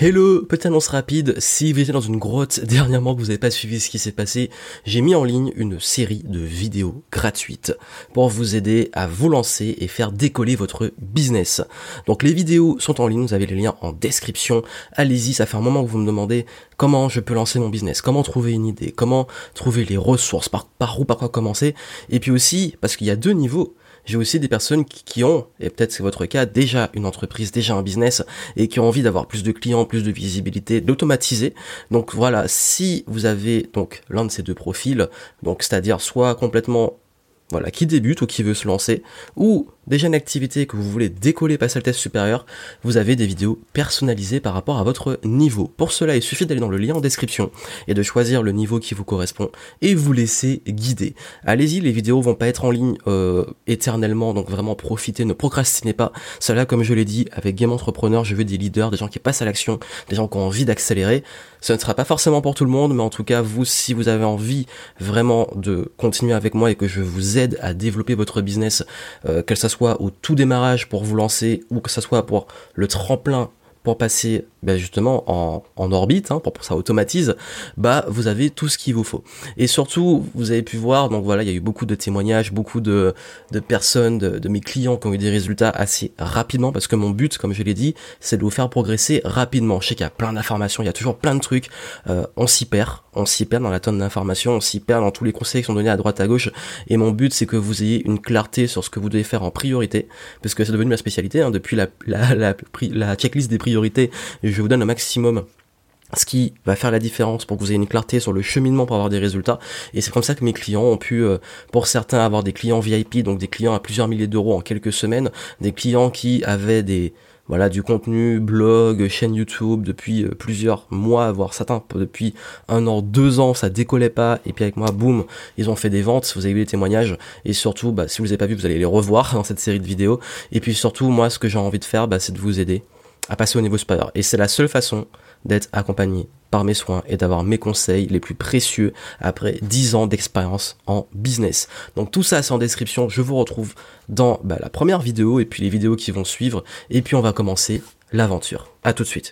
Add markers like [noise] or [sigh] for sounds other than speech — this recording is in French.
Hello, petite annonce rapide, si vous étiez dans une grotte [laughs] dernièrement que vous n'avez pas suivi ce qui s'est passé, j'ai mis en ligne une série de vidéos gratuites pour vous aider à vous lancer et faire décoller votre business. Donc les vidéos sont en ligne, vous avez les liens en description, allez-y, ça fait un moment que vous me demandez comment je peux lancer mon business, comment trouver une idée, comment trouver les ressources, par, où, par quoi commencer, et puis aussi, parce qu'il y a deux niveaux, j'ai aussi des personnes qui, ont, et peut-être c'est votre cas, déjà une entreprise, déjà un business, et qui ont envie d'avoir plus de clients, plus de visibilité, d'automatiser. Donc voilà, si vous avez donc l'un de ces deux profils, donc c'est-à-dire soit complètement voilà, qui débute ou qui veut se lancer, ou déjà une activité que vous voulez décoller, passer le test supérieur, vous avez des vidéos personnalisées par rapport à votre niveau. Pour cela, il suffit d'aller dans le lien en description et de choisir le niveau qui vous correspond et vous laisser guider. Allez-y, les vidéos vont pas être en ligne euh, éternellement, donc vraiment profitez, ne procrastinez pas. Cela, comme je l'ai dit, avec Game Entrepreneur, je veux des leaders, des gens qui passent à l'action, des gens qui ont envie d'accélérer. Ce ne sera pas forcément pour tout le monde, mais en tout cas, vous, si vous avez envie vraiment de continuer avec moi et que je vous aide à développer votre business, euh, qu'elle soit au tout démarrage pour vous lancer ou que ce soit pour le tremplin pour passer ben justement en, orbite, hein, pour que ça automatise, bah vous avez tout ce qu'il vous faut. Et surtout, vous avez pu voir, donc voilà, il y a eu beaucoup de témoignages, beaucoup de, personnes, de, de mes clients qui ont eu des résultats assez rapidement, parce que mon but, comme je l'ai dit, c'est de vous faire progresser rapidement. Je sais qu'il y a plein d'informations, il y a toujours plein de trucs, euh, on s'y perd, on s'y perd dans la tonne d'informations, on s'y perd dans tous les conseils qui sont donnés à droite à gauche, et mon but c'est que vous ayez une clarté sur ce que vous devez faire en priorité, parce que c'est devenu ma spécialité, hein, depuis la, la, la, la checklist des priorités, je vous donne un maximum. Ce qui va faire la différence pour que vous ayez une clarté sur le cheminement pour avoir des résultats. Et c'est comme ça que mes clients ont pu, euh, pour certains, avoir des clients VIP, donc des clients à plusieurs milliers d'euros en quelques semaines, des clients qui avaient des voilà du contenu blog chaîne YouTube depuis euh, plusieurs mois voire certains depuis un an deux ans ça décollait pas. Et puis avec moi boum ils ont fait des ventes vous avez vu les témoignages. Et surtout bah, si vous les avez pas vus vous allez les revoir dans cette série de vidéos. Et puis surtout moi ce que j'ai envie de faire bah, c'est de vous aider à passer au niveau supérieur. Et c'est la seule façon d'être accompagné par mes soins et d'avoir mes conseils les plus précieux après 10 ans d'expérience en business. Donc tout ça c'est en description, je vous retrouve dans bah, la première vidéo et puis les vidéos qui vont suivre et puis on va commencer l'aventure. À tout de suite.